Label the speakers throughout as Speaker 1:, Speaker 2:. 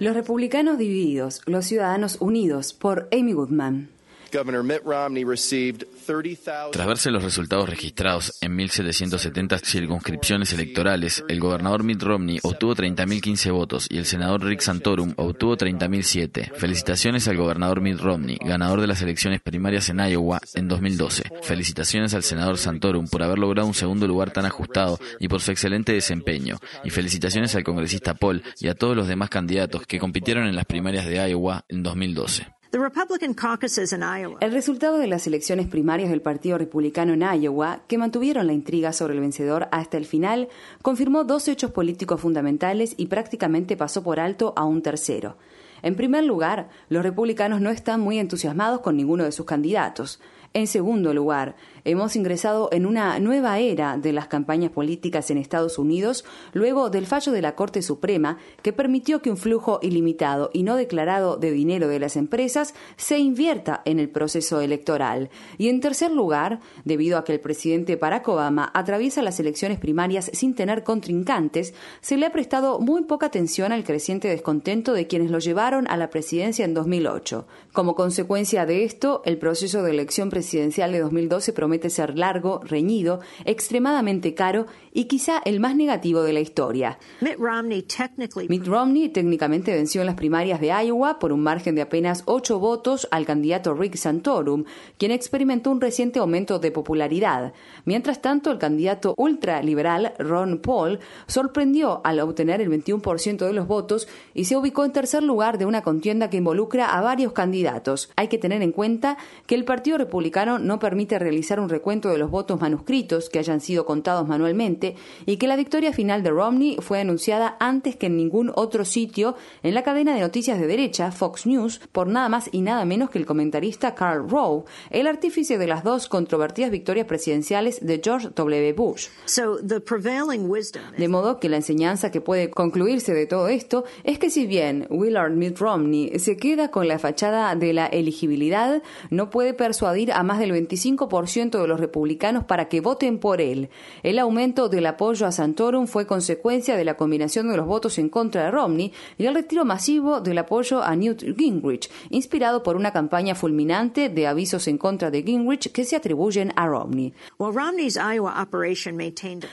Speaker 1: Los republicanos divididos, los ciudadanos unidos, por Amy Goodman.
Speaker 2: Tras verse los resultados registrados en 1.770 circunscripciones electorales, el gobernador Mitt Romney obtuvo 30.015 votos y el senador Rick Santorum obtuvo 30.007. Felicitaciones al gobernador Mitt Romney, ganador de las elecciones primarias en Iowa en 2012. Felicitaciones al senador Santorum por haber logrado un segundo lugar tan ajustado y por su excelente desempeño. Y felicitaciones al congresista Paul y a todos los demás candidatos que compitieron en las primarias de Iowa en 2012.
Speaker 1: El resultado de las elecciones primarias del Partido Republicano en Iowa, que mantuvieron la intriga sobre el vencedor hasta el final, confirmó dos hechos políticos fundamentales y prácticamente pasó por alto a un tercero. En primer lugar, los republicanos no están muy entusiasmados con ninguno de sus candidatos. En segundo lugar, hemos ingresado en una nueva era de las campañas políticas en Estados Unidos luego del fallo de la Corte Suprema que permitió que un flujo ilimitado y no declarado de dinero de las empresas se invierta en el proceso electoral. Y en tercer lugar, debido a que el presidente Barack Obama atraviesa las elecciones primarias sin tener contrincantes, se le ha prestado muy poca atención al creciente descontento de quienes lo llevaron a la presidencia en 2008. Como consecuencia de esto, el proceso de elección presidencial presidencial de 2012 promete ser largo, reñido, extremadamente caro y quizá el más negativo de la historia. Mitt Romney, técnicamente venció en las primarias de Iowa por un margen de apenas 8 votos al candidato Rick Santorum, quien experimentó un reciente aumento de popularidad. Mientras tanto, el candidato ultraliberal Ron Paul sorprendió al obtener el 21% de los votos y se ubicó en tercer lugar de una contienda que involucra a varios candidatos. Hay que tener en cuenta que el Partido Republicano no permite realizar un recuento de los votos manuscritos que hayan sido contados manualmente y que la victoria final de Romney fue anunciada antes que en ningún otro sitio en la cadena de noticias de derecha, Fox News, por nada más y nada menos que el comentarista Carl Rowe, el artífice de las dos controvertidas victorias presidenciales de George W. Bush. De modo que la enseñanza que puede concluirse de todo esto es que si bien Willard Mitt Romney se queda con la fachada de la elegibilidad, no puede persuadir a más del 25% de los republicanos para que voten por él. El aumento del apoyo a Santorum fue consecuencia de la combinación de los votos en contra de Romney y el retiro masivo del apoyo a Newt Gingrich, inspirado por una campaña fulminante de avisos en contra de Gingrich que se atribuyen a Romney.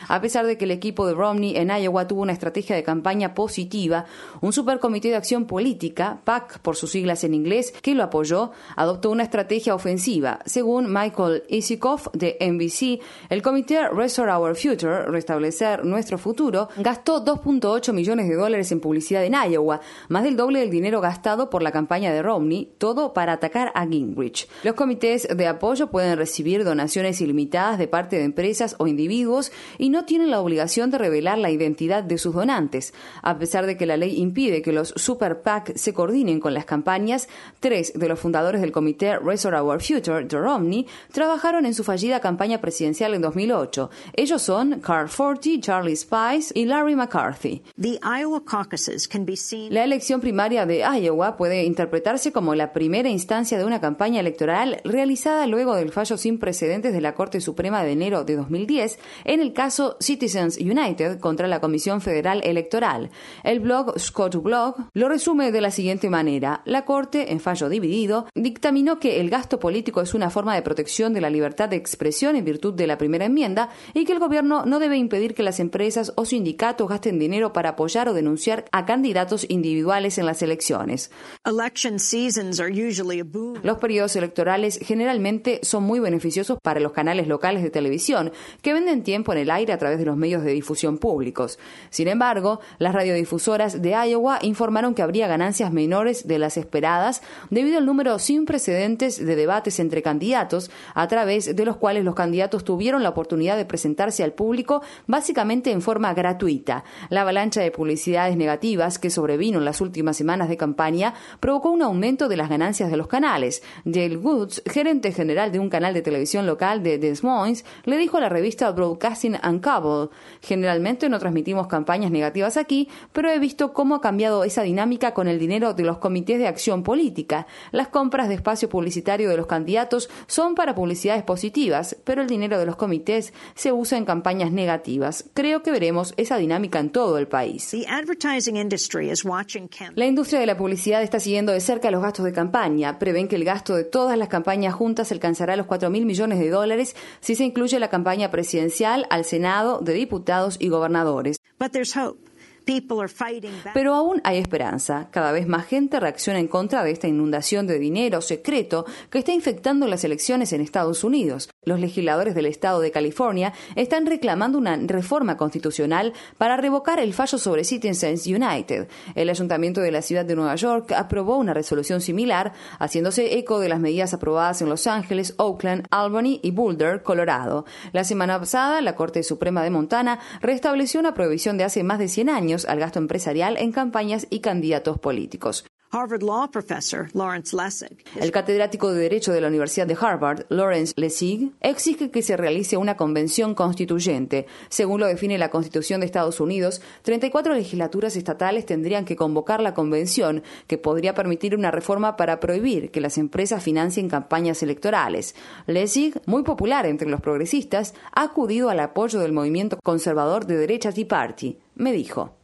Speaker 1: A pesar de que el equipo de Romney en Iowa tuvo una estrategia de campaña positiva, un supercomité de acción política, PAC por sus siglas en inglés, que lo apoyó, adoptó una estrategia ofensiva. Según Michael Isikoff de NBC, el comité Restore Our Future, Restablecer Nuestro Futuro, gastó 2.8 millones de dólares en publicidad en Iowa, más del doble del dinero gastado por la campaña de Romney, todo para atacar a Gingrich. Los comités de apoyo pueden recibir donaciones ilimitadas de parte de empresas o individuos y no tienen la obligación de revelar la identidad de sus donantes. A pesar de que la ley impide que los Super PAC se coordinen con las campañas, tres de los fundadores del comité Restore Our Future, Romney trabajaron en su fallida campaña presidencial en 2008. Ellos son Carl Forty, Charlie Spice y Larry McCarthy. La elección primaria de Iowa puede interpretarse como la primera instancia de una campaña electoral realizada luego del fallo sin precedentes de la Corte Suprema de enero de 2010 en el caso Citizens United contra la Comisión Federal Electoral. El blog Scott Blog lo resume de la siguiente manera. La Corte, en fallo dividido, dictaminó que el gasto político es una forma de protección de la libertad de expresión en virtud de la primera enmienda y que el gobierno no debe impedir que las empresas o sindicatos gasten dinero para apoyar o denunciar a candidatos individuales en las elecciones. Los periodos electorales generalmente son muy beneficiosos para los canales locales de televisión, que venden tiempo en el aire a través de los medios de difusión públicos. Sin embargo, las radiodifusoras de Iowa informaron que habría ganancias menores de las esperadas debido al número sin precedentes de debates entre candidatos candidatos, a través de los cuales los candidatos tuvieron la oportunidad de presentarse al público básicamente en forma gratuita. La avalancha de publicidades negativas que sobrevino en las últimas semanas de campaña provocó un aumento de las ganancias de los canales. Dale Woods, gerente general de un canal de televisión local de Des Moines, le dijo a la revista Broadcasting and Cable, generalmente no transmitimos campañas negativas aquí, pero he visto cómo ha cambiado esa dinámica con el dinero de los comités de acción política. Las compras de espacio publicitario de los candidatos son para publicidades positivas, pero el dinero de los comités se usa en campañas negativas. Creo que veremos esa dinámica en todo el país. La industria de la publicidad está siguiendo de cerca los gastos de campaña. Prevén que el gasto de todas las campañas juntas alcanzará los 4 mil millones de dólares si se incluye la campaña presidencial al Senado de diputados y gobernadores. Pero aún hay esperanza. Cada vez más gente reacciona en contra de esta inundación de dinero secreto que está infectando las elecciones en Estados Unidos. Los legisladores del estado de California están reclamando una reforma constitucional para revocar el fallo sobre Citizens United. El ayuntamiento de la ciudad de Nueva York aprobó una resolución similar, haciéndose eco de las medidas aprobadas en Los Ángeles, Oakland, Albany y Boulder, Colorado. La semana pasada, la Corte Suprema de Montana restableció una prohibición de hace más de 100 años al gasto empresarial en campañas y candidatos políticos. El catedrático de Derecho de la Universidad de Harvard, Lawrence Lessig, exige que se realice una convención constituyente. Según lo define la Constitución de Estados Unidos, 34 legislaturas estatales tendrían que convocar la convención, que podría permitir una reforma para prohibir que las empresas financien campañas electorales. Lessig, muy popular entre los progresistas, ha acudido al apoyo del movimiento conservador de derecha Tea Party. Me dijo.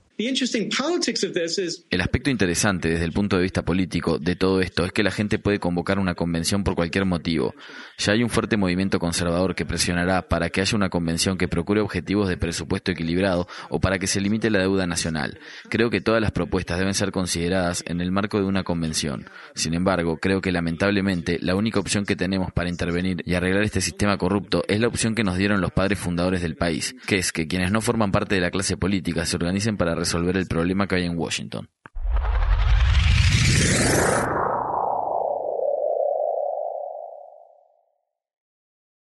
Speaker 2: El aspecto interesante desde el punto de vista político de todo esto es que la gente puede convocar una convención por cualquier motivo. Ya hay un fuerte movimiento conservador que presionará para que haya una convención que procure objetivos de presupuesto equilibrado o para que se limite la deuda nacional. Creo que todas las propuestas deben ser consideradas en el marco de una convención. Sin embargo, creo que lamentablemente la única opción que tenemos para intervenir y arreglar este sistema corrupto es la opción que nos dieron los padres fundadores del país, que es que quienes no forman parte de la clase política se organicen para resolver el problema que hay en Washington.